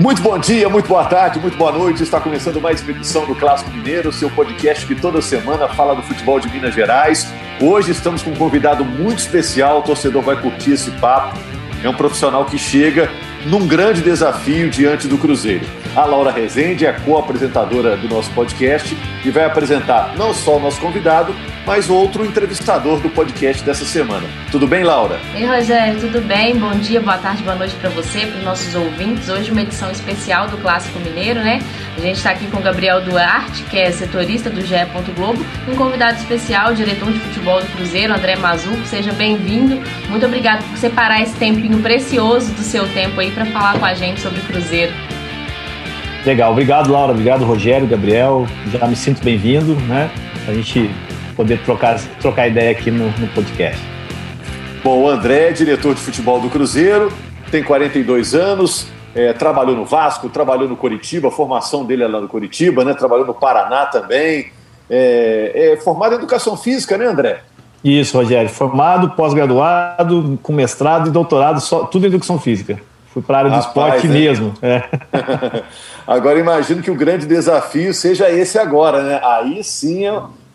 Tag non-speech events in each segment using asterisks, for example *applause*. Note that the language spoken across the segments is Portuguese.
Muito bom dia, muito boa tarde, muito boa noite. Está começando mais uma edição do Clássico Mineiro, seu podcast que toda semana fala do futebol de Minas Gerais. Hoje estamos com um convidado muito especial, o torcedor vai curtir esse papo. É um profissional que chega num grande desafio diante do Cruzeiro. A Laura Rezende é co-apresentadora do nosso podcast e vai apresentar não só o nosso convidado, mas outro entrevistador do podcast dessa semana. Tudo bem, Laura? Ei, Rogério, tudo bem? Bom dia, boa tarde, boa noite para você, para os nossos ouvintes. Hoje uma edição especial do Clássico Mineiro, né? A gente está aqui com o Gabriel Duarte, que é setorista do GE. Globo, um convidado especial, diretor de futebol do Cruzeiro, André Mazuco. Seja bem-vindo. Muito obrigado por separar esse tempinho precioso do seu tempo aí para falar com a gente sobre o Cruzeiro. Legal, obrigado Laura, obrigado Rogério, Gabriel, já me sinto bem-vindo, né? A gente poder trocar, trocar ideia aqui no, no podcast. Bom, o André é diretor de futebol do Cruzeiro, tem 42 anos, é, trabalhou no Vasco, trabalhou no Coritiba, a formação dele é lá no Coritiba, né? Trabalhou no Paraná também. É, é formado em educação física, né, André? Isso, Rogério. Formado, pós-graduado, com mestrado e doutorado, só, tudo em educação física. Fui para a área do esporte é. mesmo. É. *laughs* agora imagino que o grande desafio seja esse agora, né? Aí sim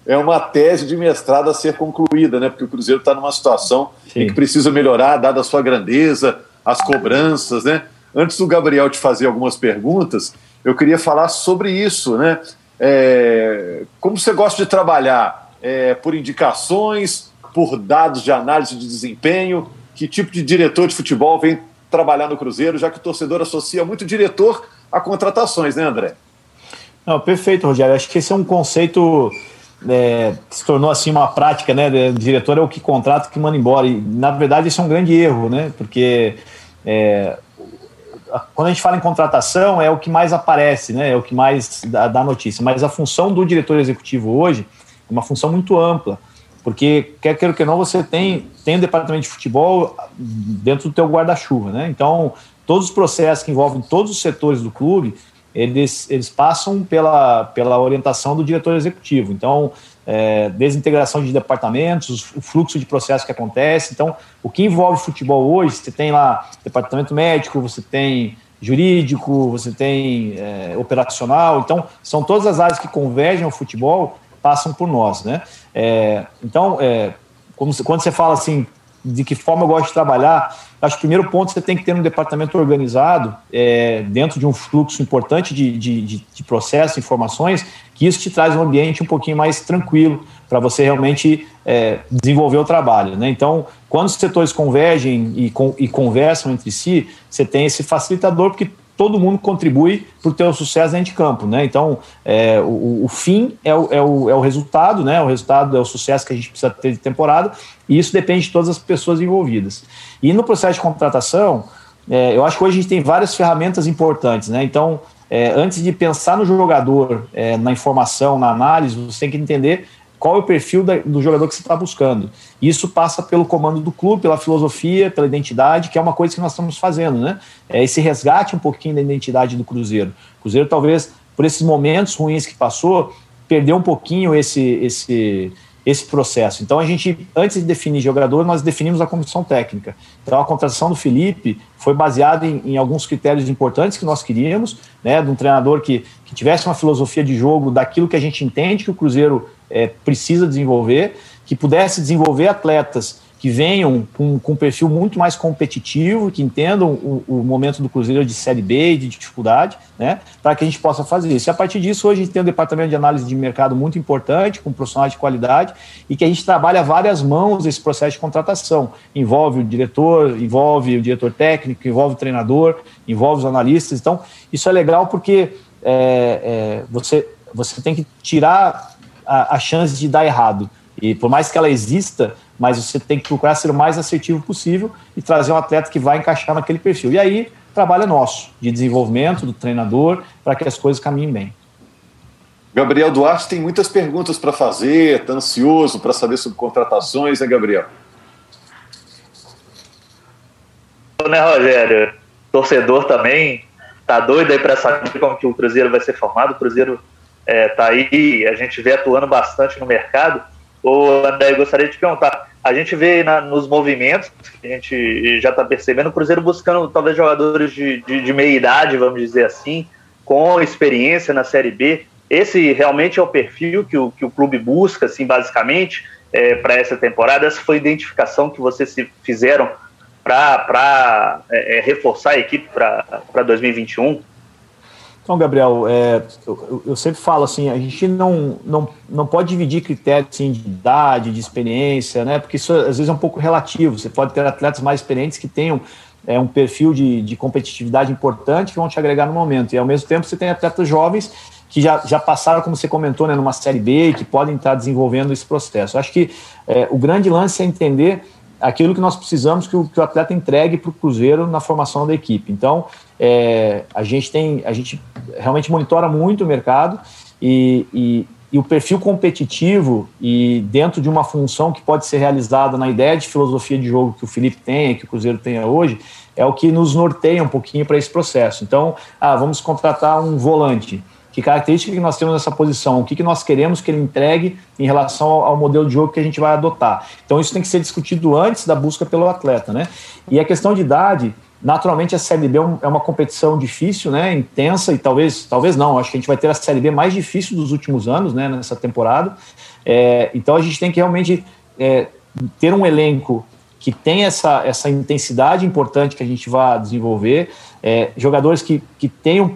é, uma tese de mestrado a ser concluída, né? Porque o Cruzeiro está numa situação sim. em que precisa melhorar, dada a sua grandeza, as cobranças, né? Antes do Gabriel te fazer algumas perguntas, eu queria falar sobre isso, né? É, como você gosta de trabalhar? É, por indicações, por dados de análise de desempenho? Que tipo de diretor de futebol vem trabalhar no Cruzeiro, já que o torcedor associa muito diretor a contratações, né, André? Não, perfeito, Rogério. Acho que esse é um conceito é, se tornou assim uma prática, né? O diretor é o que contrata, que manda embora. E, na verdade, isso é um grande erro, né? Porque é, quando a gente fala em contratação, é o que mais aparece, né? É o que mais dá, dá notícia. Mas a função do diretor executivo hoje é uma função muito ampla. Porque, quer queira que não, você tem, tem um departamento de futebol dentro do teu guarda-chuva, né? Então, todos os processos que envolvem todos os setores do clube, eles, eles passam pela, pela orientação do diretor executivo. Então, é, desintegração de departamentos, o fluxo de processos que acontece. Então, o que envolve futebol hoje, você tem lá departamento médico, você tem jurídico, você tem é, operacional. Então, são todas as áreas que convergem ao futebol passam por nós, né? É, então, é, como, quando você fala assim, de que forma eu gosto de trabalhar, acho que o primeiro ponto você tem que ter um departamento organizado é, dentro de um fluxo importante de, de, de, de processos, informações, que isso te traz um ambiente um pouquinho mais tranquilo para você realmente é, desenvolver o trabalho. Né? Então, quando os setores convergem e, com, e conversam entre si, você tem esse facilitador, porque todo mundo contribui para o teu sucesso dentro de campo, né? Então, é, o, o, fim é o, é, o, é o resultado, né? O resultado é o sucesso que a gente precisa ter de temporada e isso depende de todas as pessoas envolvidas. E no processo de contratação, é, eu acho que hoje a gente tem várias ferramentas importantes, né? Então, é, antes de pensar no jogador, é, na informação, na análise, você tem que entender qual é o perfil da, do jogador que você está buscando. Isso passa pelo comando do clube, pela filosofia, pela identidade, que é uma coisa que nós estamos fazendo, né? É esse resgate um pouquinho da identidade do Cruzeiro. O Cruzeiro, talvez, por esses momentos ruins que passou, perdeu um pouquinho esse, esse, esse processo. Então, a gente, antes de definir jogador, nós definimos a comissão técnica. Então, a contratação do Felipe foi baseada em, em alguns critérios importantes que nós queríamos, né? De um treinador que, que tivesse uma filosofia de jogo daquilo que a gente entende que o Cruzeiro é, precisa desenvolver, que pudesse desenvolver atletas que venham com, com um perfil muito mais competitivo, que entendam o, o, momento do Cruzeiro de Série B e de dificuldade, né, para que a gente possa fazer isso. E a partir disso, hoje a gente tem um departamento de análise de mercado muito importante, com profissionais de qualidade, e que a gente trabalha várias mãos esse processo de contratação. Envolve o diretor, envolve o diretor técnico, envolve o treinador, envolve os analistas. Então, isso é legal porque é, é, você, você tem que tirar a, a chance de dar errado. E por mais que ela exista, mas você tem que procurar ser o mais assertivo possível e trazer um atleta que vai encaixar naquele perfil. E aí, trabalho é nosso, de desenvolvimento do treinador, para que as coisas caminhem bem. Gabriel Duarte tem muitas perguntas para fazer, está ansioso para saber sobre contratações, né, Gabriel? Né, Rogério? Torcedor também tá doido aí para saber como que o Cruzeiro vai ser formado. O Cruzeiro está é, tá aí, a gente vê atuando bastante no mercado. Ô, André, eu gostaria de te perguntar, a gente vê na, nos movimentos, a gente já está percebendo, o Cruzeiro buscando talvez jogadores de, de, de meia idade, vamos dizer assim, com experiência na Série B. Esse realmente é o perfil que o, que o clube busca, assim, basicamente, é, para essa temporada. Essa foi a identificação que vocês se fizeram para é, é, reforçar a equipe para 2021? Então, Gabriel, é, eu, eu, sempre falo assim, a gente não, não, não pode dividir critérios assim, de idade, de experiência, né? Porque isso às vezes é um pouco relativo. Você pode ter atletas mais experientes que tenham é, um perfil de, de competitividade importante que vão te agregar no momento. E ao mesmo tempo você tem atletas jovens que já, já passaram, como você comentou, né, numa série B e que podem estar desenvolvendo esse processo. Eu acho que é, o grande lance é entender aquilo que nós precisamos que o, que o atleta entregue para o Cruzeiro na formação da equipe. Então, é, a gente tem, a gente realmente monitora muito o mercado e, e, e, o perfil competitivo e dentro de uma função que pode ser realizada na ideia de filosofia de jogo que o Felipe tem, que o Cruzeiro tenha hoje, é o que nos norteia um pouquinho para esse processo. Então, ah, vamos contratar um volante que característica que nós temos nessa posição, o que, que nós queremos que ele entregue em relação ao, ao, modelo de jogo que a gente vai adotar. Então isso tem que ser discutido antes da busca pelo atleta, né? E a questão de idade, naturalmente a Série B é, é uma competição difícil, né? Intensa e talvez, talvez não, acho que a gente vai ter a Série B mais difícil dos últimos anos, né? Nessa temporada. É, então a gente tem que realmente é, ter um elenco que tem essa, essa intensidade importante que a gente vai desenvolver, é, jogadores que, que tenham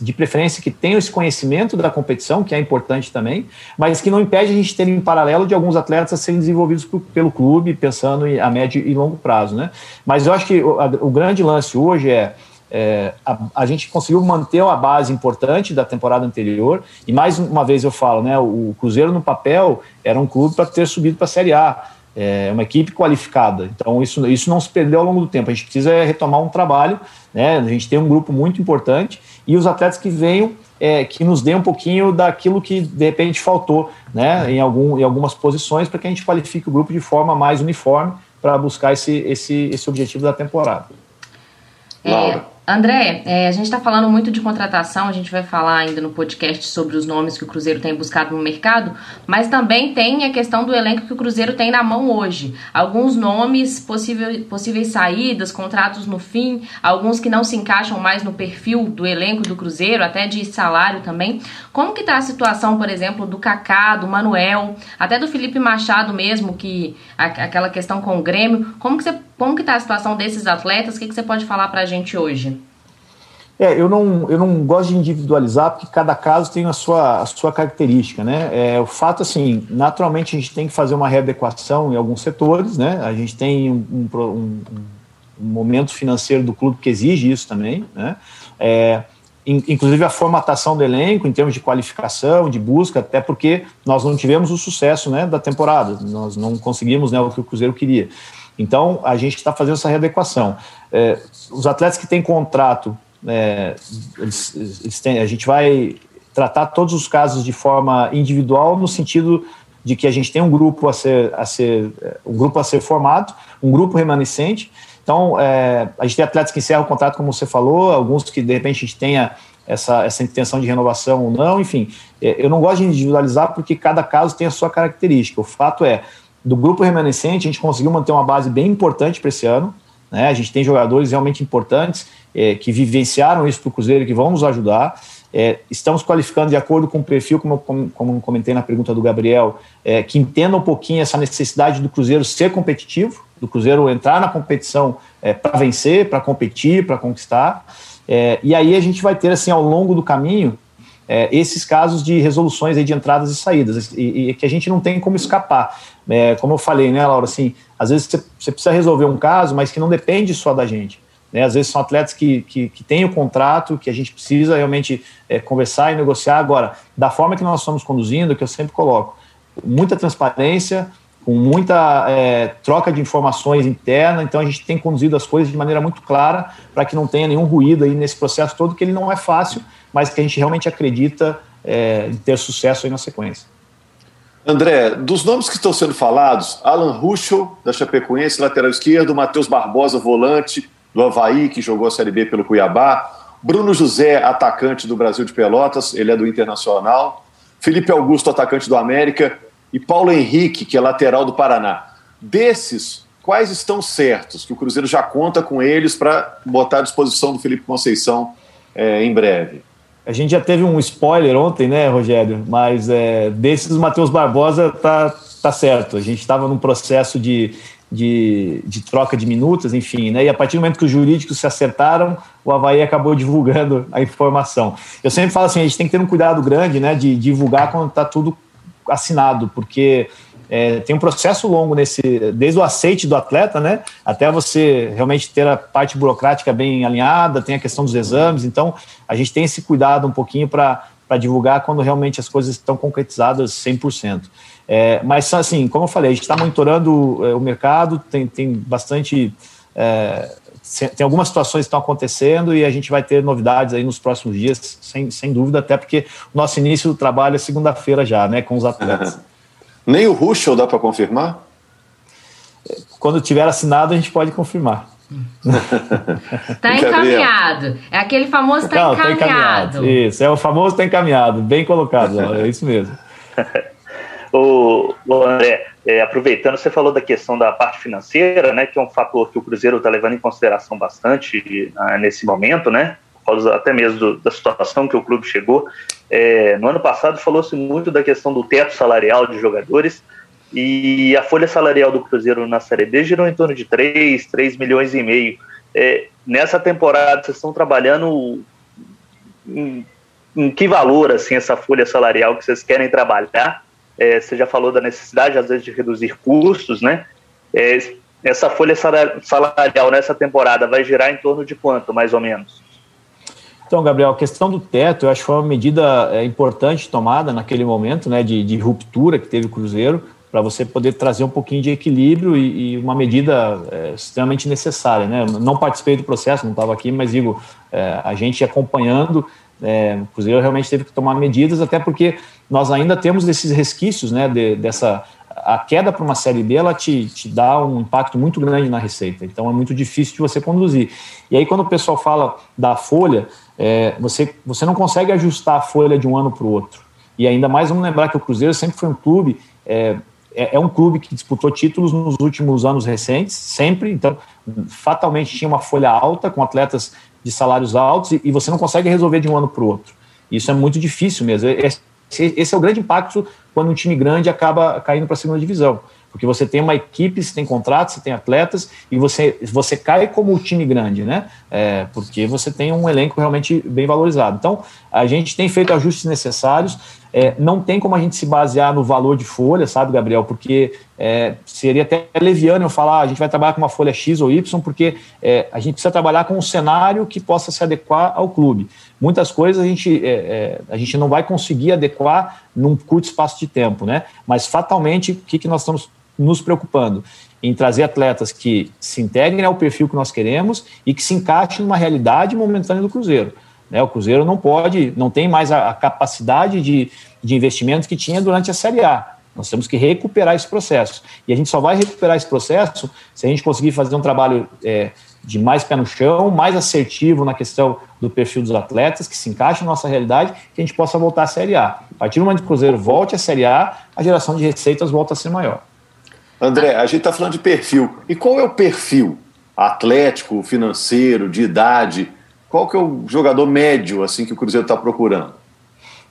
de preferência que tenham esse conhecimento da competição, que é importante também, mas que não impede a gente ter em paralelo de alguns atletas serem desenvolvidos pelo clube, pensando a médio e longo prazo. Né? Mas eu acho que o, a, o grande lance hoje é, é a, a, gente conseguiu manter a base importante da temporada anterior, e mais uma vez eu falo, né, o Cruzeiro no papel era um clube para ter subido para a Série A é uma equipe qualificada. Então, isso, isso não se perdeu ao longo do tempo. A gente precisa retomar um trabalho, né? A gente tem um grupo muito importante e os atletas que venham, é, que nos dê um pouquinho daquilo que de repente faltou, né? Em, algum, em algumas posições, para que a gente qualifique o grupo de forma mais uniforme para buscar esse, esse, esse objetivo da temporada. É, André, é, a gente está falando muito de contratação, a gente vai falar ainda no podcast sobre os nomes que o Cruzeiro tem buscado no mercado, mas também tem a questão do elenco que o Cruzeiro tem na mão hoje. Alguns nomes, possível, possíveis saídas, contratos no fim, alguns que não se encaixam mais no perfil do elenco do Cruzeiro, até de salário também. Como que está a situação, por exemplo, do Kaká, do Manuel, até do Felipe Machado mesmo, que a, aquela questão com o Grêmio, como que você como que está a situação desses atletas? O que, que você pode falar para a gente hoje? É, eu não, eu não gosto de individualizar porque cada caso tem a sua, a sua característica, né? É, o fato, assim, naturalmente a gente tem que fazer uma readequação em alguns setores, né? A gente tem um, um, um, um momento financeiro do clube que exige isso também, né? É, inclusive a formatação do elenco em termos de qualificação, de busca, até porque nós não tivemos o sucesso né, da temporada, nós não conseguimos né, o que o Cruzeiro queria. Então, a gente está fazendo essa readequação. É, os atletas que têm contrato, é, eles, eles têm, a gente vai tratar todos os casos de forma individual, no sentido de que a gente tem um grupo a ser, a ser, um grupo a ser formado, um grupo remanescente. Então, é, a gente tem atletas que encerram o contrato, como você falou, alguns que de repente a gente tenha essa, essa intenção de renovação ou não, enfim. É, eu não gosto de individualizar porque cada caso tem a sua característica. O fato é, do grupo remanescente, a gente conseguiu manter uma base bem importante para esse ano. Né? A gente tem jogadores realmente importantes é, que vivenciaram isso para o Cruzeiro que vão nos ajudar. É, estamos qualificando de acordo com o perfil, como, como, como comentei na pergunta do Gabriel, é, que entenda um pouquinho essa necessidade do Cruzeiro ser competitivo, do Cruzeiro entrar na competição é, para vencer, para competir, para conquistar. É, e aí a gente vai ter, assim, ao longo do caminho, é, esses casos de resoluções aí de entradas e saídas, e, e, que a gente não tem como escapar. É, como eu falei, né, Laura, assim, às vezes você, precisa resolver um caso, mas que não depende só da gente. Né? Às vezes são atletas que, que, que têm o contrato, que a gente precisa realmente é, conversar e negociar. Agora, da forma que nós estamos conduzindo, que eu sempre coloco, muita transparência, com muita é, troca de informações interna, então a gente tem conduzido as coisas de maneira muito clara para que não tenha nenhum ruído aí nesse processo todo, que ele não é fácil, mas que a gente realmente acredita é, em ter sucesso aí na sequência. André, dos nomes que estão sendo falados, Alan Ruschel, da Chapecoense, lateral esquerdo, Matheus Barbosa, volante, do Havaí, que jogou a Série B pelo Cuiabá, Bruno José, atacante do Brasil de Pelotas, ele é do Internacional, Felipe Augusto, atacante do América, e Paulo Henrique, que é lateral do Paraná. Desses, quais estão certos, que o Cruzeiro já conta com eles para botar à disposição do Felipe Conceição é, em breve? A gente já teve um spoiler ontem, né, Rogério? Mas é, desses, o Matheus Barbosa tá, tá certo. A gente estava num processo de, de, de, troca de minutos, enfim, né? E a partir do momento que os jurídicos se acertaram, o Havaí acabou divulgando a informação. Eu sempre falo assim, a gente tem que ter um cuidado grande, né, de divulgar quando está tudo assinado, porque é, tem um processo longo nesse, desde o aceite do atleta, né, até você realmente ter a parte burocrática bem alinhada, tem a questão dos exames, então a gente tem esse cuidado um pouquinho para divulgar quando realmente as coisas estão concretizadas 100%. É, mas, assim, como eu falei, a gente está monitorando é, o mercado, tem, tem bastante. É, tem algumas situações que estão acontecendo e a gente vai ter novidades aí nos próximos dias, sem, sem dúvida, até porque o nosso início do trabalho é segunda-feira já, né, com os atletas. *laughs* Nem o Ruschel dá para confirmar? Quando tiver assinado, a gente pode confirmar. *laughs* Está encaminhado. É aquele famoso está encaminhado. Tá encaminhado. Isso, é o famoso está encaminhado. Bem colocado, é isso mesmo. *laughs* o, o André, é, aproveitando, você falou da questão da parte financeira, né, que é um fator que o Cruzeiro está levando em consideração bastante uh, nesse momento, né, causa até mesmo do, da situação que o clube chegou. É, no ano passado falou-se muito da questão do teto salarial de jogadores e a folha salarial do Cruzeiro na Série B girou em torno de 3, 3 milhões e meio. É, nessa temporada, vocês estão trabalhando em, em, que valor, assim, essa folha salarial que vocês querem trabalhar? É, você já falou da necessidade, às vezes, de reduzir custos, né? É, essa folha salarial nessa temporada vai girar em torno de quanto, mais ou menos? Então, Gabriel, a questão do teto, eu acho que foi uma medida é, importante tomada naquele momento, né, de, de ruptura que teve o Cruzeiro, para você poder trazer um pouquinho de equilíbrio e, e uma medida é, extremamente necessária, né? Não participei do processo, não estava aqui, mas digo, é, a gente acompanhando, é, o Cruzeiro realmente teve que tomar medidas, até porque nós ainda temos esses resquícios, né, de, dessa a queda para uma série B ela te, te dá um impacto muito grande na receita, então é muito difícil de você conduzir. E aí, quando o pessoal fala da folha, é, você, você não consegue ajustar a folha de um ano para o outro. E ainda mais vamos lembrar que o Cruzeiro sempre foi um clube, é, é, é, um clube que disputou títulos nos últimos anos recentes, sempre, então fatalmente tinha uma folha alta com atletas de salários altos e, e você não consegue resolver de um ano para o outro. Isso é muito difícil mesmo. Esse, esse é o grande impacto quando um time grande acaba caindo para a segunda divisão porque você tem uma equipe, você tem contratos, você tem atletas e você, você cai como o time grande, né? É, porque você tem um elenco realmente bem valorizado. Então, a gente tem feito ajustes necessários. É, não tem como a gente se basear no valor de folha, sabe, Gabriel? Porque é, seria até leviano eu falar, ah, a gente vai trabalhar com uma folha X ou Y, porque é, a gente precisa trabalhar com um cenário que possa se adequar ao clube. Muitas coisas a gente, é, é, a gente não vai conseguir adequar num curto espaço de tempo, né? Mas fatalmente, o que, que nós estamos nos preocupando em trazer atletas que se integrem ao perfil que nós queremos e que se encaixem numa realidade momentânea do Cruzeiro. Né? O Cruzeiro não pode, não tem mais a, a capacidade de, de investimento que tinha durante a Série A. Nós temos que recuperar esse processo. E a gente só vai recuperar esse processo se a gente conseguir fazer um trabalho é, de mais pé no chão, mais assertivo na questão do perfil dos atletas, que se encaixe na nossa realidade, que a gente possa voltar à Série A. A partir do momento que o Cruzeiro volte à Série A, a geração de receitas volta a ser maior. André, a gente está falando de perfil. E qual é o perfil atlético, financeiro, de idade? Qual que é o jogador médio assim que o Cruzeiro está procurando?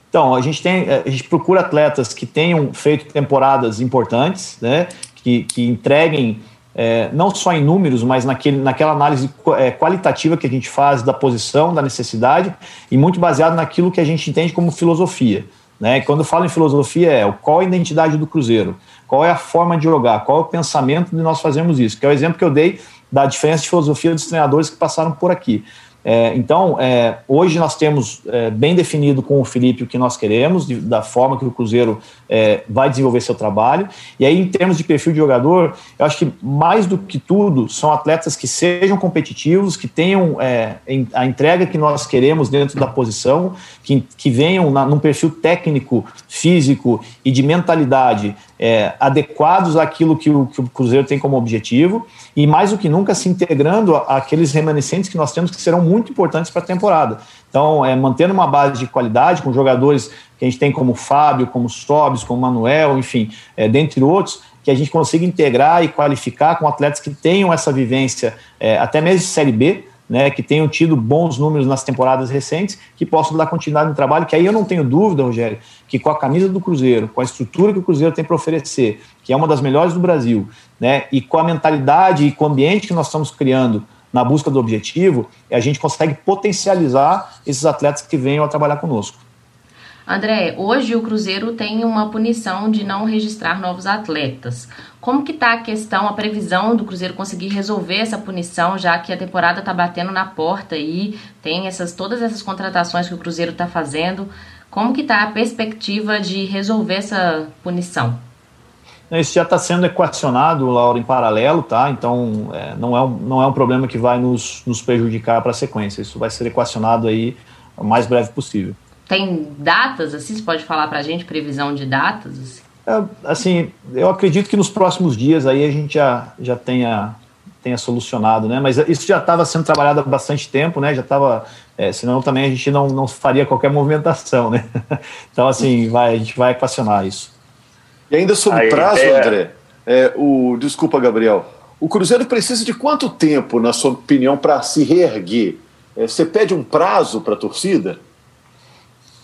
Então, a gente, tem, a gente procura atletas que tenham feito temporadas importantes, né? que, que entreguem é, não só em números, mas naquele, naquela análise é, qualitativa que a gente faz da posição, da necessidade, e muito baseado naquilo que a gente entende como filosofia. Né? Quando falo em filosofia, é qual a identidade do Cruzeiro, qual é a forma de jogar, qual é o pensamento de nós fazermos isso, que é o exemplo que eu dei da diferença de filosofia dos treinadores que passaram por aqui. É, então, é, hoje nós temos é, bem definido com o Felipe o que nós queremos, de, da forma que o Cruzeiro é, vai desenvolver seu trabalho. E aí, em termos de perfil de jogador, eu acho que mais do que tudo são atletas que sejam competitivos, que tenham é, a entrega que nós queremos dentro da posição, que, que venham na, num perfil técnico, físico e de mentalidade é, adequados àquilo que o, que o, Cruzeiro tem como objetivo e mais do que nunca se integrando àqueles remanescentes que nós temos que serão muito importantes para a temporada. Então, é, mantendo uma base de qualidade com jogadores que a gente tem como Fábio, como Sobis, como Manuel, enfim, é, dentre outros, que a gente consiga integrar e qualificar com atletas que tenham essa vivência, é, até mesmo de Série B, né, que tenham tido bons números nas temporadas recentes, que possam dar continuidade no trabalho, que aí eu não tenho dúvida, Rogério, que com a camisa do Cruzeiro, com a estrutura que o Cruzeiro tem para oferecer, que é uma das melhores do Brasil, né, e com a mentalidade e com o ambiente que nós estamos criando na busca do objetivo, a gente consegue potencializar esses atletas que venham a trabalhar conosco. André, hoje o Cruzeiro tem uma punição de não registrar novos atletas. Como que está a questão, a previsão do Cruzeiro conseguir resolver essa punição, já que a temporada está batendo na porta e tem essas todas essas contratações que o Cruzeiro está fazendo? Como que está a perspectiva de resolver essa punição? Isso já está sendo equacionado, Laura, em paralelo, tá? Então, é, não, é um, não é um problema que vai nos, nos prejudicar para a sequência. Isso vai ser equacionado aí o mais breve possível. Tem datas, assim? Você pode falar para a gente previsão de datas? Assim? É, assim, eu acredito que nos próximos dias aí a gente já, já tenha, tenha solucionado, né? Mas isso já estava sendo trabalhado há bastante tempo, né? Já estava, é, senão também a gente não, não faria qualquer movimentação, né? *laughs* Então, assim, vai, a gente vai equacionar isso. E ainda sobre prazo, é... André, é, o, desculpa, Gabriel, o Cruzeiro precisa de quanto tempo, na sua opinião, para se reerguer? É, você pede um prazo para a torcida?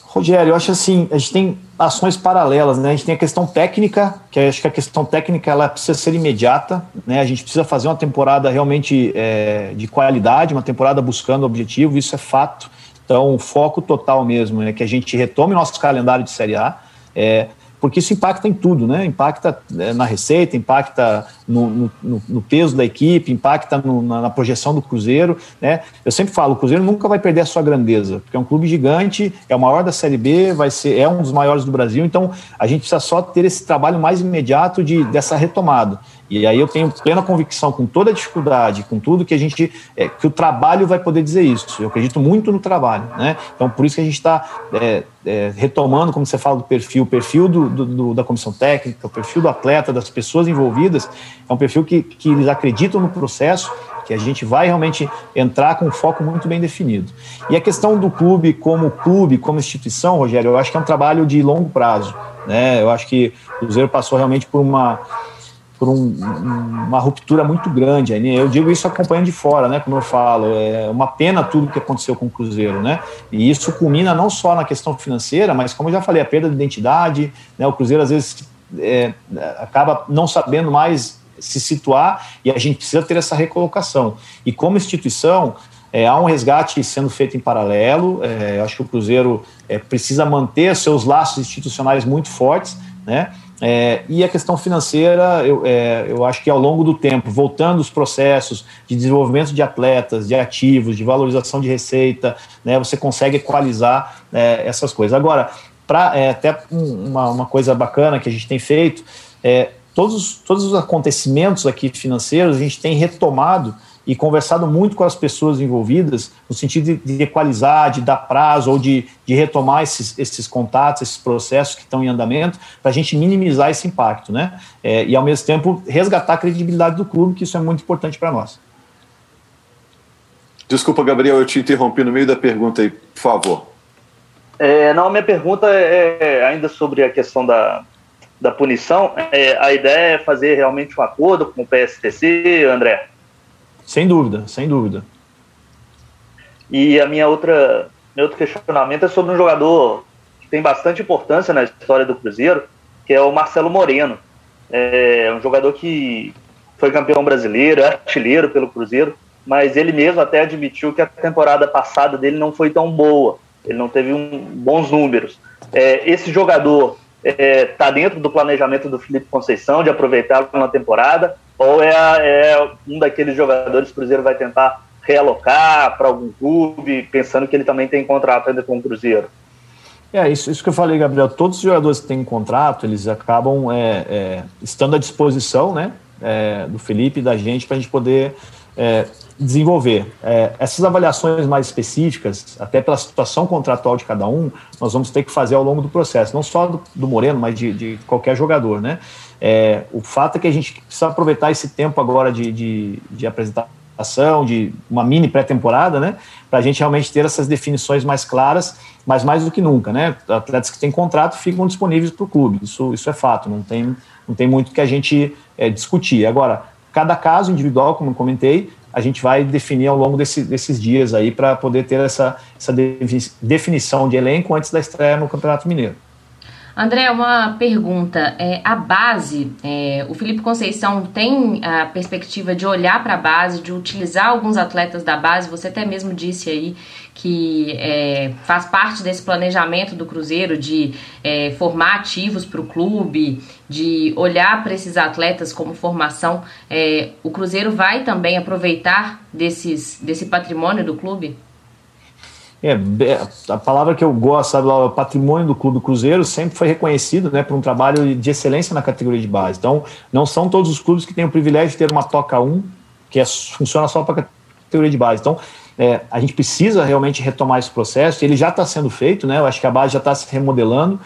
Rogério, eu acho assim, a gente tem ações paralelas, né? A gente tem a questão técnica, que eu acho que a questão técnica ela precisa ser imediata, né? A gente precisa fazer uma temporada realmente é, de qualidade, uma temporada buscando objetivo, isso é fato. Então, o foco total mesmo é que a gente retome nosso calendário de Série A. É, porque isso impacta em tudo, né? Impacta é, na receita, impacta no, no, no peso da equipe, impacta no, na, na, projeção do Cruzeiro, né? Eu sempre falo, o Cruzeiro nunca vai perder a sua grandeza, porque é um clube gigante, é o maior da Série B, vai ser, é um dos maiores do Brasil, então a gente precisa só ter esse trabalho mais imediato de, dessa retomada. E aí eu tenho plena convicção, com toda a dificuldade, com tudo que a gente. É, que o trabalho vai poder dizer isso. Eu acredito muito no trabalho. Né? Então, por isso que a gente está é, é, retomando, como você fala do perfil, o perfil do, do, do, da comissão técnica, o perfil do atleta, das pessoas envolvidas, é um perfil que, que eles acreditam no processo, que a gente vai realmente entrar com um foco muito bem definido. E a questão do clube como clube, como instituição, Rogério, eu acho que é um trabalho de longo prazo. Né? Eu acho que o Cruzeiro passou realmente por uma por um, uma ruptura muito grande. Eu digo isso acompanhando de fora, né? Como eu falo, é uma pena tudo que aconteceu com o Cruzeiro, né? E isso culmina não só na questão financeira, mas como eu já falei, a perda de identidade, né? O Cruzeiro às vezes é, acaba não sabendo mais se situar e a gente precisa ter essa recolocação. E como instituição, é, há um resgate sendo feito em paralelo. É, acho que o Cruzeiro é, precisa manter seus laços institucionais muito fortes, né? É, e a questão financeira, eu, é, eu acho que ao longo do tempo, voltando os processos de desenvolvimento de atletas, de ativos, de valorização de receita, né, você consegue equalizar é, essas coisas. Agora, para é, até uma, uma, coisa bacana que a gente tem feito, é, todos, todos os acontecimentos aqui financeiros a gente tem retomado e conversado muito com as pessoas envolvidas no sentido de, de equalizar, de dar prazo ou de, de retomar esses, esses contatos, esses processos que estão em andamento, para a gente minimizar esse impacto, né? É, e ao mesmo tempo resgatar a credibilidade do clube, que isso é muito importante para nós. Desculpa, Gabriel, eu te interrompi no meio da pergunta aí, por favor. É, não, minha pergunta é ainda sobre a questão da, da punição. É, a ideia é fazer realmente um acordo com o PSTC, André? Sem dúvida, sem dúvida. E a minha outra, meu outro questionamento é sobre um jogador que tem bastante importância na história do Cruzeiro, que é o Marcelo Moreno. É um jogador que foi campeão brasileiro, é artilheiro pelo Cruzeiro, mas ele mesmo até admitiu que a temporada passada dele não foi tão boa. Ele não teve um, bons números. É, esse jogador está é, tá dentro do planejamento do Felipe Conceição de aproveitá-lo na temporada ou é, é um daqueles jogadores que o Cruzeiro vai tentar realocar para algum clube, pensando que ele também tem contrato ainda com o Cruzeiro? É, isso, isso que eu falei, Gabriel. Todos os jogadores que têm contrato, eles acabam é, é, estando à disposição né, é, do Felipe e da gente para a gente poder é, desenvolver. É, essas avaliações mais específicas, até pela situação contratual de cada um, nós vamos ter que fazer ao longo do processo, não só do, do Moreno, mas de, de, qualquer jogador. Né? É, o fato é que a gente precisa aproveitar esse tempo agora de, de, de apresentar adaptação, de uma mini pré-temporada, né? Para a gente realmente ter essas definições mais claras, mas mais do que nunca, né? Atletas que têm contrato ficam disponíveis para o clube, isso, isso é fato, não tem, não tem muito que a gente é, discutir. Agora, cada caso individual, como eu comentei, a gente vai definir ao longo desse, desses dias aí para poder ter essa, essa definição de elenco antes da estreia no Campeonato Mineiro. André, uma pergunta. É, a base, é, o Felipe Conceição tem a perspectiva de olhar para a base, de utilizar alguns atletas da base. Você até mesmo disse aí que é, faz parte desse planejamento do Cruzeiro de é, formar ativos para o clube, de olhar para esses atletas como formação. É, o Cruzeiro vai também aproveitar desses, desse patrimônio do clube? É, a palavra que eu gosto, sabe, o patrimônio do Clube Cruzeiro sempre foi reconhecido né, por um trabalho de excelência na categoria de base. Então, não são todos os clubes que têm o privilégio de ter uma Toca 1, que é, funciona só para a categoria de base. Então, é, a gente precisa realmente retomar esse processo, ele já está sendo feito, né, eu acho que a base já está se remodelando,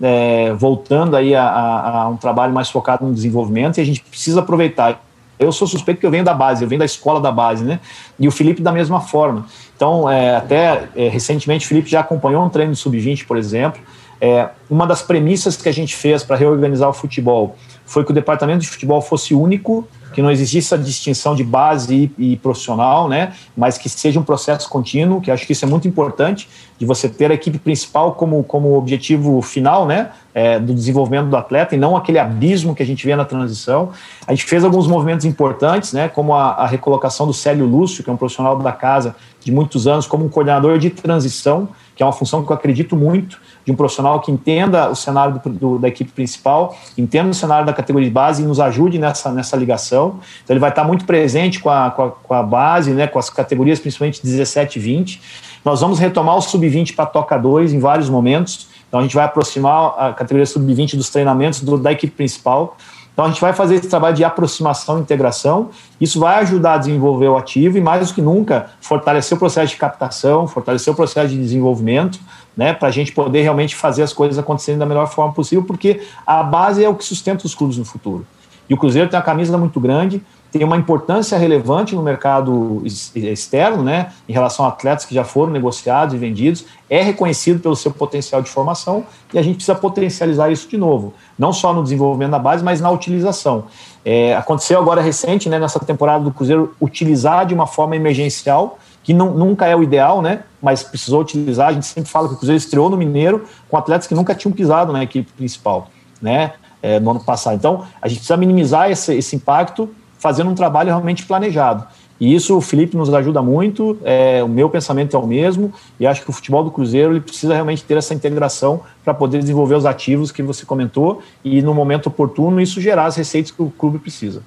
é, voltando aí a, a, a um trabalho mais focado no desenvolvimento, e a gente precisa aproveitar eu sou suspeito que eu venho da base, eu venho da escola da base, né? E o Felipe da mesma forma. Então, é, até é, recentemente, o Felipe já acompanhou um treino de sub-20, por exemplo. É, uma das premissas que a gente fez para reorganizar o futebol foi que o departamento de futebol fosse único que não existisse a distinção de base e, e, profissional, né? Mas que seja um processo contínuo, que acho que isso é muito importante, de você ter a equipe principal como, como objetivo final, né? É, do desenvolvimento do atleta e não aquele abismo que a gente vê na transição. A gente fez alguns movimentos importantes, né? Como a, a recolocação do Célio Lúcio, que é um profissional da casa de muitos anos, como um coordenador de transição, que é uma função que eu acredito muito de um profissional que entenda o cenário do, do, da equipe principal, entenda o cenário da categoria de base e nos ajude nessa, nessa ligação. Então, ele vai estar muito presente com a, com a, com a base, né, com as categorias, principalmente 17 e 20. Nós vamos retomar o sub-20 para Toca 2 em vários momentos. Então, a gente vai aproximar a categoria sub-20 dos treinamentos do, da equipe principal. Então, a gente vai fazer esse trabalho de aproximação e integração. Isso vai ajudar a desenvolver o ativo e, mais do que nunca, fortalecer o processo de captação, fortalecer o processo de desenvolvimento, né, para a gente poder realmente fazer as coisas acontecerem da melhor forma possível, porque a base é o que sustenta os clubes no futuro. E o Cruzeiro tem uma camisa muito grande, tem uma importância relevante no mercado externo, né, em relação a atletas que já foram negociados e vendidos, é reconhecido pelo seu potencial de formação e a gente precisa potencializar isso de novo, não só no desenvolvimento da base, mas na utilização. É, aconteceu agora recente, né, nessa temporada do Cruzeiro, utilizar de uma forma emergencial que não, nunca é o ideal, né? Mas precisou utilizar. A gente sempre fala que o Cruzeiro estreou no Mineiro com atletas que nunca tinham pisado na equipe principal, né? É, no ano passado. Então, a gente precisa minimizar esse, esse impacto fazendo um trabalho realmente planejado. E isso o Felipe nos ajuda muito, é, o meu pensamento é o mesmo, e acho que o futebol do Cruzeiro ele precisa realmente ter essa integração para poder desenvolver os ativos que você comentou e, no momento oportuno, isso gerar as receitas que o clube precisa.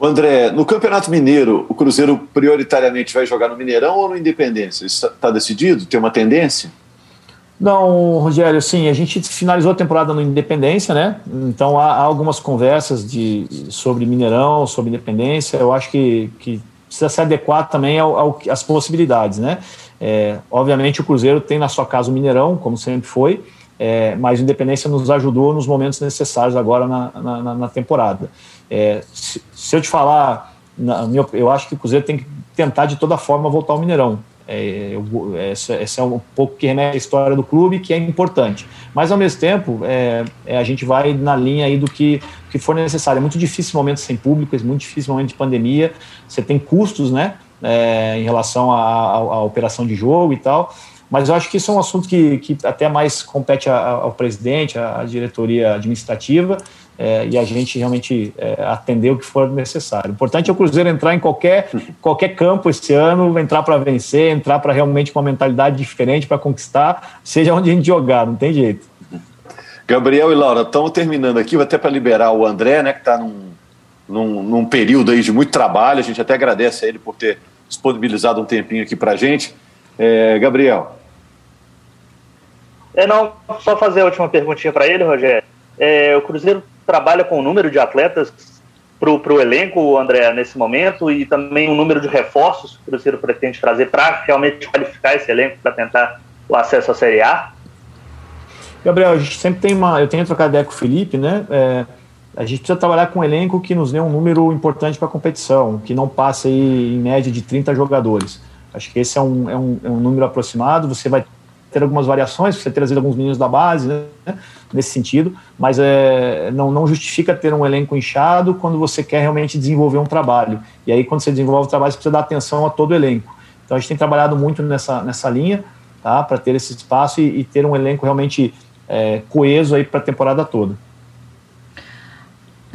André, no Campeonato Mineiro, o Cruzeiro prioritariamente vai jogar no Mineirão ou no Independência? Isso está tá decidido? Tem uma tendência? Não, Rogério, sim, a gente finalizou a temporada no Independência, né? Então há, há algumas conversas de, sobre Mineirão, sobre Independência. Eu acho que, que precisa se adequar também ao, ao, às possibilidades, né? É, obviamente o Cruzeiro tem na sua casa o Mineirão, como sempre foi, é, mas o Independência nos ajudou nos momentos necessários agora na, na, na temporada. É, se, se, eu te falar, na, eu acho que o Cruzeiro tem que tentar de toda forma voltar ao Mineirão. É, esse, esse, é um pouco que remete à história do clube, que é importante. Mas, ao mesmo tempo, é, é, a gente vai na linha aí do que, que for necessário. É muito difícil momento sem público, é muito difícil momento de pandemia. Você tem custos, né, é, em relação à operação de jogo e tal. Mas eu acho que isso é um assunto que, que até mais compete ao presidente, à diretoria administrativa, é, e a gente realmente é, atender o que for necessário. O importante é o Cruzeiro entrar em qualquer, qualquer campo esse ano, entrar para vencer, entrar para realmente com uma mentalidade diferente para conquistar, seja onde a gente jogar, não tem jeito. Gabriel e Laura, estamos terminando aqui, até para liberar o André, né, que está num, num, num, período aí de muito trabalho, a gente até agradece a ele por ter disponibilizado um tempinho aqui para a gente. É, Gabriel. É, não, só fazer a última perguntinha para ele, Rogério. É, o Cruzeiro trabalha com o número de atletas para o elenco, André, nesse momento, e também o número de reforços que o Cruzeiro pretende trazer para realmente qualificar esse elenco para tentar o acesso à Série A? Gabriel, a gente sempre tem uma. Eu tenho trocado ideia com o Felipe, né? É, a gente precisa trabalhar com um elenco que nos dê um número importante para a competição, que não passe aí, em média de 30 jogadores. Acho que esse é um, é, um, é um número aproximado. Você vai ter algumas variações, você ter trazido alguns meninos da base, né, nesse sentido, mas é, não, não justifica ter um elenco inchado quando você quer realmente desenvolver um trabalho. E aí, quando você desenvolve o trabalho, você precisa dar atenção a todo o elenco. Então, a gente tem trabalhado muito nessa, nessa linha, tá, para ter esse espaço e, e, ter um elenco realmente é, coeso aí para a temporada toda.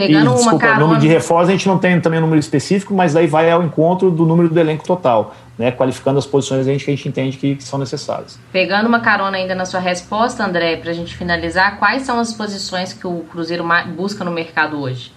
Pegando e, desculpa, uma carona... número de reforços a gente não tem também um número específico, mas daí vai ao encontro do número do elenco total, né? Qualificando as posições que a gente, que a gente entende que, que, são necessárias. Pegando uma carona ainda na sua resposta, André, para a gente finalizar, quais são as posições que o Cruzeiro busca no mercado hoje?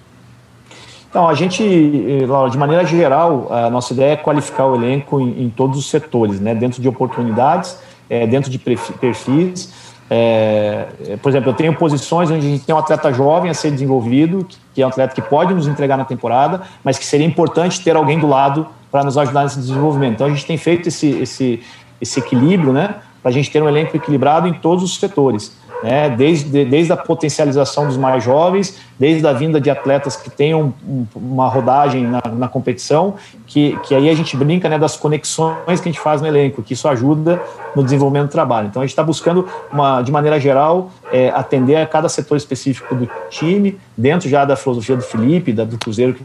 Então, a gente, eh, de maneira geral, a nossa ideia é qualificar o elenco em, em todos os setores, né? Dentro de oportunidades, é, dentro de perfis é, por exemplo, eu tenho posições onde a gente tem um atleta jovem a ser desenvolvido, que é um atleta que pode nos entregar na temporada, mas que seria importante ter alguém do lado para nos ajudar nesse desenvolvimento. Então a gente tem feito esse, esse, esse equilíbrio, né, para a gente ter um elenco equilibrado em todos os setores né, desde, desde a potencialização dos mais jovens, desde a vinda de atletas que tenham uma rodagem na, na competição, que, que aí a gente brinca né, das conexões que a gente faz no elenco, que isso ajuda no desenvolvimento do trabalho. Então a gente está buscando, uma, de maneira geral, é, atender a cada setor específico do time, dentro já da filosofia do Felipe, da, do Cruzeiro,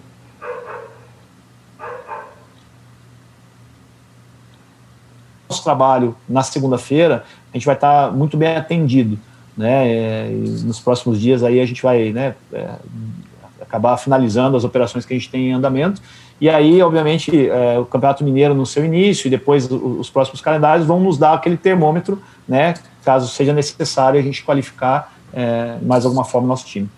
nosso trabalho na segunda-feira, a gente vai estar tá muito bem atendido né? É, nos próximos dias aí a gente vai, né, é, acabar finalizando as operações que a gente tem em andamento. E aí, obviamente, é, o Campeonato Mineiro no seu início e depois os próximos calendários vão nos dar aquele termômetro, né, caso seja necessário a gente qualificar é, mais alguma forma o nosso time.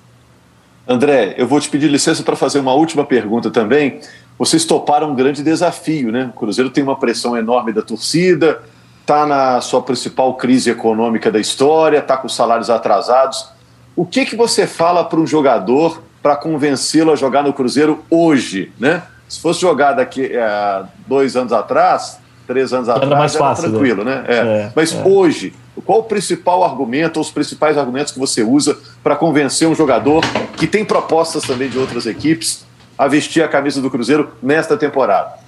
André, eu vou te pedir licença para fazer uma última pergunta também. Vocês toparam um grande desafio, né? O Cruzeiro tem uma pressão enorme da torcida, está na sua principal crise econômica da história, está com salários atrasados. O que, que você fala para um jogador para convencê-lo a jogar no Cruzeiro hoje? Né? Se fosse jogar daqui é, dois anos atrás, três anos era atrás, mais fácil, era tranquilo, né? né? É. É, Mas é. hoje, qual o principal argumento, ou os principais argumentos que você usa para convencer um jogador que tem propostas também de outras equipes a vestir a camisa do Cruzeiro nesta temporada?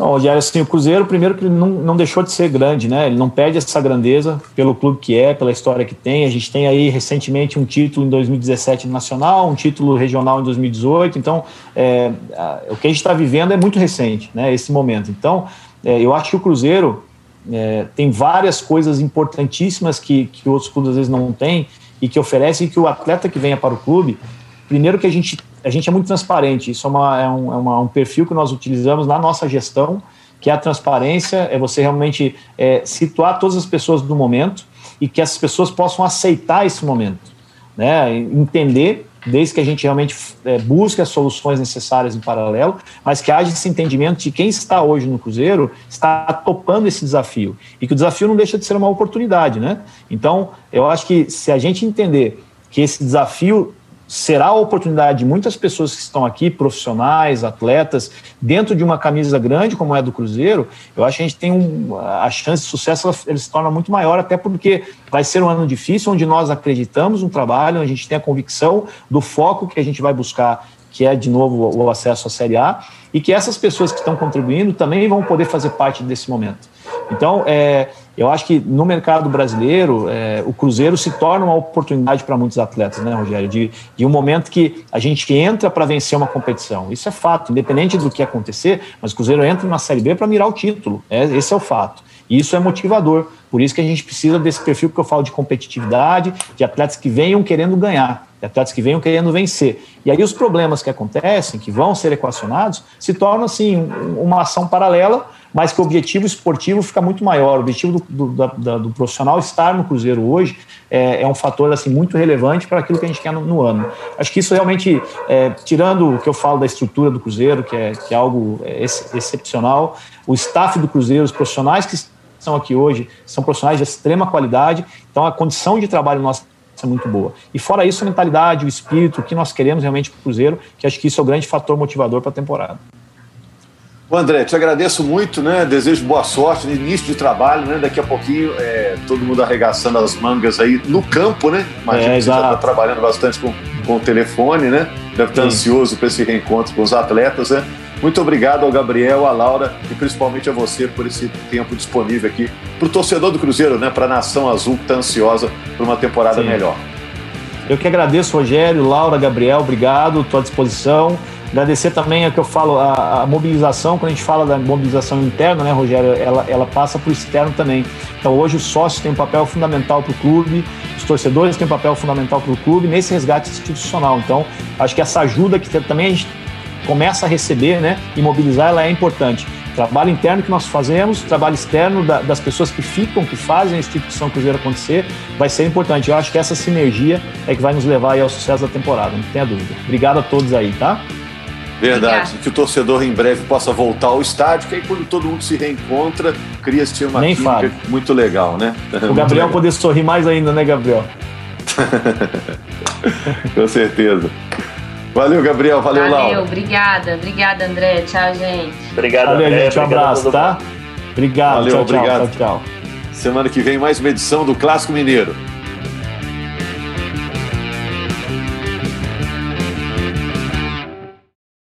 Não, assim, o Cruzeiro, primeiro que não, não deixou de ser grande, né? Ele não perde essa grandeza pelo clube que é, pela história que tem. A gente tem aí recentemente um título em 2017 nacional, um título regional em 2018. Então, é, o que a gente está vivendo é muito recente, né? Esse momento. Então, é, eu acho que o Cruzeiro é, tem várias coisas importantíssimas que, que outros clubes às vezes não têm e que oferecem que o atleta que venha para o clube, primeiro que a gente a gente é muito transparente. Isso é, uma, é, um, é uma, um perfil que nós utilizamos na nossa gestão, que é a transparência, é você realmente é, situar todas as pessoas do momento e que essas pessoas possam aceitar esse momento, né? entender, desde que a gente realmente é, busque as soluções necessárias em paralelo, mas que haja esse entendimento de quem está hoje no Cruzeiro está topando esse desafio e que o desafio não deixa de ser uma oportunidade, né? Então, eu acho que se a gente entender que esse desafio será a oportunidade de muitas pessoas que estão aqui, profissionais, atletas, dentro de uma camisa grande como é do Cruzeiro, eu acho que a gente tem um, a chance de sucesso ele se torna muito maior, até porque vai ser um ano difícil, onde nós acreditamos no trabalho, a gente tem a convicção do foco que a gente vai buscar, que é de novo o acesso à Série A, e que essas pessoas que estão contribuindo também vão poder fazer parte desse momento. Então, é, eu acho que no mercado brasileiro, é, o Cruzeiro se torna uma oportunidade para muitos atletas, né, Rogério? De, de um momento que a gente entra para vencer uma competição. Isso é fato, independente do que acontecer, mas o Cruzeiro entra na Série B para mirar o título. É, esse é o fato. E isso é motivador. Por isso que a gente precisa desse perfil que eu falo de competitividade, de atletas que venham querendo ganhar, de atletas que venham querendo vencer. E aí os problemas que acontecem, que vão ser equacionados, se tornam assim uma ação paralela mas que o objetivo esportivo fica muito maior. O objetivo do, do, da, do profissional estar no Cruzeiro hoje é, é, um fator assim, muito relevante para aquilo que a gente quer no, no ano. Acho que isso realmente, é, tirando o que eu falo da estrutura do Cruzeiro, que é, que é algo é, ex, excepcional, o staff do Cruzeiro, os profissionais que estão aqui hoje, são profissionais de extrema qualidade, então a condição de trabalho nossa é muito boa. E fora isso, a mentalidade, o espírito, o que nós queremos realmente para o Cruzeiro, que acho que isso é o grande fator motivador para a temporada. André, te agradeço muito, né? Desejo boa sorte no início de trabalho, né? Daqui a pouquinho, é, todo mundo arregaçando as mangas aí no campo, né? Imagina é, que você já está trabalhando bastante com, com o telefone, né? Deve estar Sim. ansioso para esse reencontro com os atletas, né? Muito obrigado ao Gabriel, à Laura e principalmente a você por esse tempo disponível aqui para o torcedor do Cruzeiro, né? Para a Nação Azul que está ansiosa por uma temporada Sim. melhor. Eu que agradeço, Rogério, Laura, Gabriel, obrigado, estou à disposição. Agradecer também o que eu falo, a, a, mobilização, quando a gente fala da mobilização interna, né, Rogério, ela, ela passa para o externo também. Então hoje os sócios têm um papel fundamental para o clube, os torcedores têm um papel fundamental para o clube nesse resgate institucional. Então, acho que essa ajuda que também a gente começa a receber né, e mobilizar, ela é importante. Trabalho interno que nós fazemos, trabalho externo da, das pessoas que ficam, que fazem a instituição Cruzeiro acontecer, vai ser importante. Eu acho que essa sinergia é que vai nos levar ao sucesso da temporada, não tenha dúvida. Obrigado a todos aí, tá? Verdade. Obrigada. Que o torcedor em breve possa voltar ao estádio, que aí quando todo mundo se reencontra, cria-se uma Nem química muito legal, né? O Gabriel *laughs* poder sorrir mais ainda, né, Gabriel? *laughs* Com certeza. Valeu, Gabriel. Valeu, Valeu Laura. obrigada. Obrigada, André. Tchau, gente. Obrigado, Valeu, André. gente. Um abraço, tá? Obrigado. Valeu, tchau, obrigado. Tchau, tchau. Semana que vem mais uma edição do Clássico Mineiro.